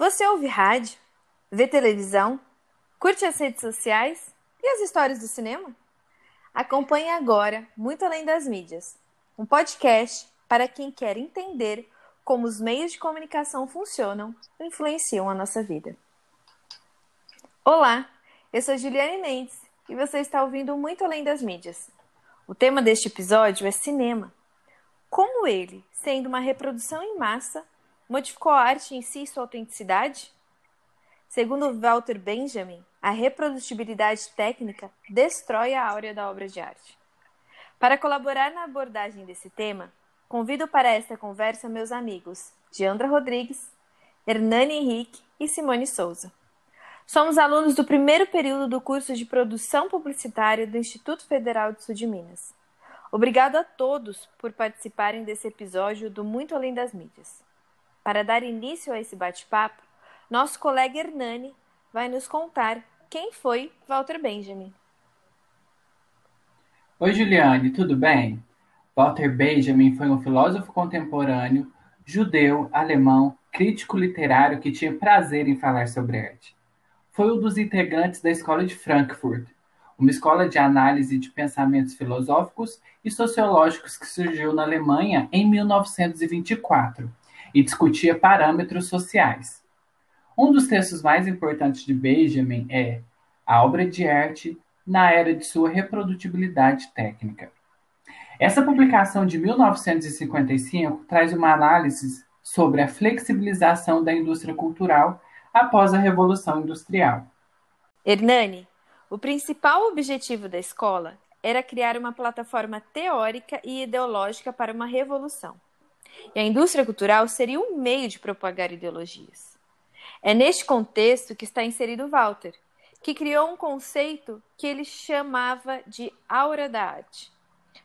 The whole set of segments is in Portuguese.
Você ouve rádio? Vê televisão? Curte as redes sociais? E as histórias do cinema? Acompanhe agora Muito Além das Mídias, um podcast para quem quer entender como os meios de comunicação funcionam e influenciam a nossa vida. Olá, eu sou Juliane Mendes e você está ouvindo Muito Além das Mídias. O tema deste episódio é cinema. Como ele, sendo uma reprodução em massa, Modificou a arte em si sua autenticidade? Segundo Walter Benjamin, a reprodutibilidade técnica destrói a áurea da obra de arte. Para colaborar na abordagem desse tema, convido para esta conversa meus amigos Diandra Rodrigues, Hernani Henrique e Simone Souza. Somos alunos do primeiro período do curso de Produção Publicitária do Instituto Federal do Sul de Minas. Obrigado a todos por participarem desse episódio do Muito Além das Mídias. Para dar início a esse bate-papo, nosso colega Hernani vai nos contar quem foi Walter Benjamin. Oi, Juliane, tudo bem? Walter Benjamin foi um filósofo contemporâneo, judeu, alemão, crítico literário que tinha prazer em falar sobre arte. Foi um dos integrantes da Escola de Frankfurt, uma escola de análise de pensamentos filosóficos e sociológicos que surgiu na Alemanha em 1924 e discutia parâmetros sociais. Um dos textos mais importantes de Benjamin é A Obra de Arte na Era de Sua Reprodutibilidade Técnica. Essa publicação de 1955 traz uma análise sobre a flexibilização da indústria cultural após a Revolução Industrial. Hernani, o principal objetivo da escola era criar uma plataforma teórica e ideológica para uma revolução. E a indústria cultural seria um meio de propagar ideologias. É neste contexto que está inserido Walter, que criou um conceito que ele chamava de aura da arte.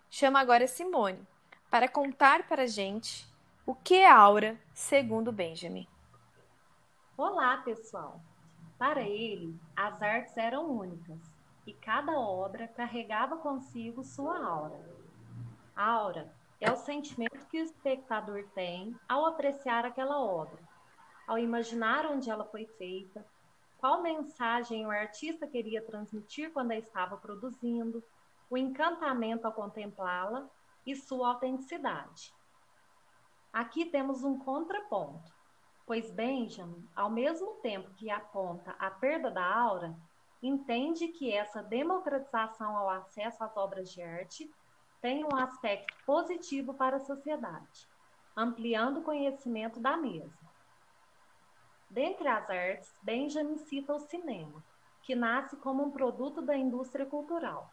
Chama agora Simone para contar para a gente o que é aura, segundo Benjamin. Olá, pessoal! Para ele, as artes eram únicas e cada obra carregava consigo sua aura. Aura é o sentimento que o espectador tem ao apreciar aquela obra, ao imaginar onde ela foi feita, qual mensagem o artista queria transmitir quando a estava produzindo, o encantamento ao contemplá-la e sua autenticidade. Aqui temos um contraponto, pois Benjamin, ao mesmo tempo que aponta a perda da aura, entende que essa democratização ao acesso às obras de arte tem um aspecto positivo para a sociedade, ampliando o conhecimento da mesma. Dentre as artes, Benjamin cita o cinema, que nasce como um produto da indústria cultural,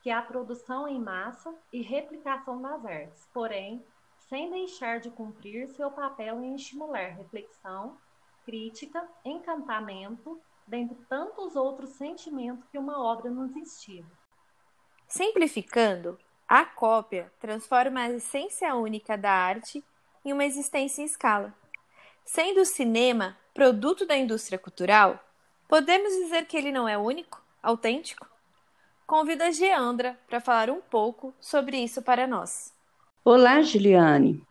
que é a produção em massa e replicação das artes, porém, sem deixar de cumprir seu papel em estimular reflexão, crítica, encantamento, dentre tantos outros sentimentos que uma obra nos instiga. Simplificando, a cópia transforma a essência única da arte em uma existência em escala. Sendo o cinema produto da indústria cultural, podemos dizer que ele não é único, autêntico? Convido a Geandra para falar um pouco sobre isso para nós. Olá, Juliane.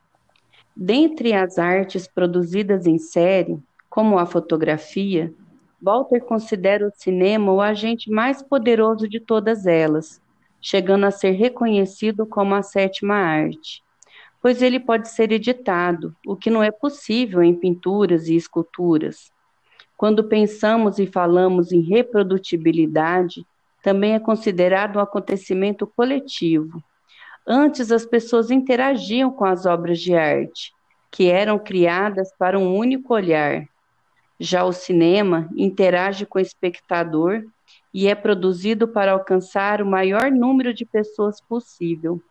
Dentre as artes produzidas em série, como a fotografia, Walter considera o cinema o agente mais poderoso de todas elas, chegando a ser reconhecido como a sétima arte, pois ele pode ser editado, o que não é possível em pinturas e esculturas. Quando pensamos e falamos em reprodutibilidade, também é considerado um acontecimento coletivo. Antes, as pessoas interagiam com as obras de arte, que eram criadas para um único olhar. Já o cinema interage com o espectador e é produzido para alcançar o maior número de pessoas possível.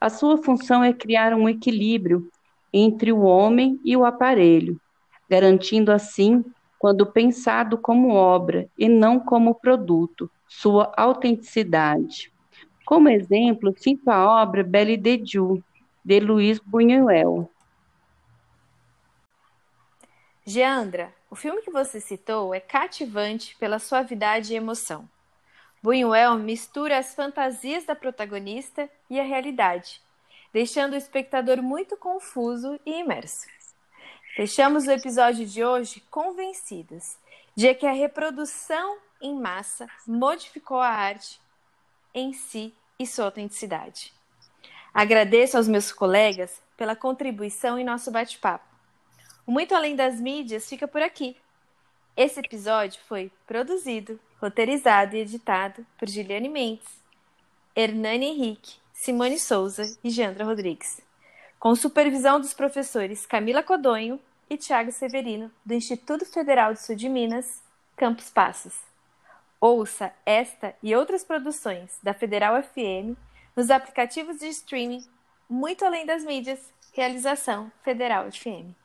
A sua função é criar um equilíbrio entre o homem e o aparelho, garantindo assim, quando pensado como obra e não como produto, sua autenticidade. Como exemplo, cito a obra Belle de Dieu, de Luiz Buñuel. Geandra, o filme que você citou é cativante pela suavidade e emoção. Buñuel mistura as fantasias da protagonista e a realidade, deixando o espectador muito confuso e imerso. Fechamos o episódio de hoje convencidas de que a reprodução em massa modificou a arte em si e sua autenticidade. Agradeço aos meus colegas pela contribuição em nosso bate-papo. O Muito Além das Mídias fica por aqui. Esse episódio foi produzido, roteirizado e editado por Giliane Mendes, Hernani Henrique, Simone Souza e Jandra Rodrigues, com supervisão dos professores Camila Codonho e Tiago Severino, do Instituto Federal do Sul de Minas, Campos Passos. Ouça esta e outras produções da Federal FM nos aplicativos de streaming Muito Além das Mídias, realização Federal FM.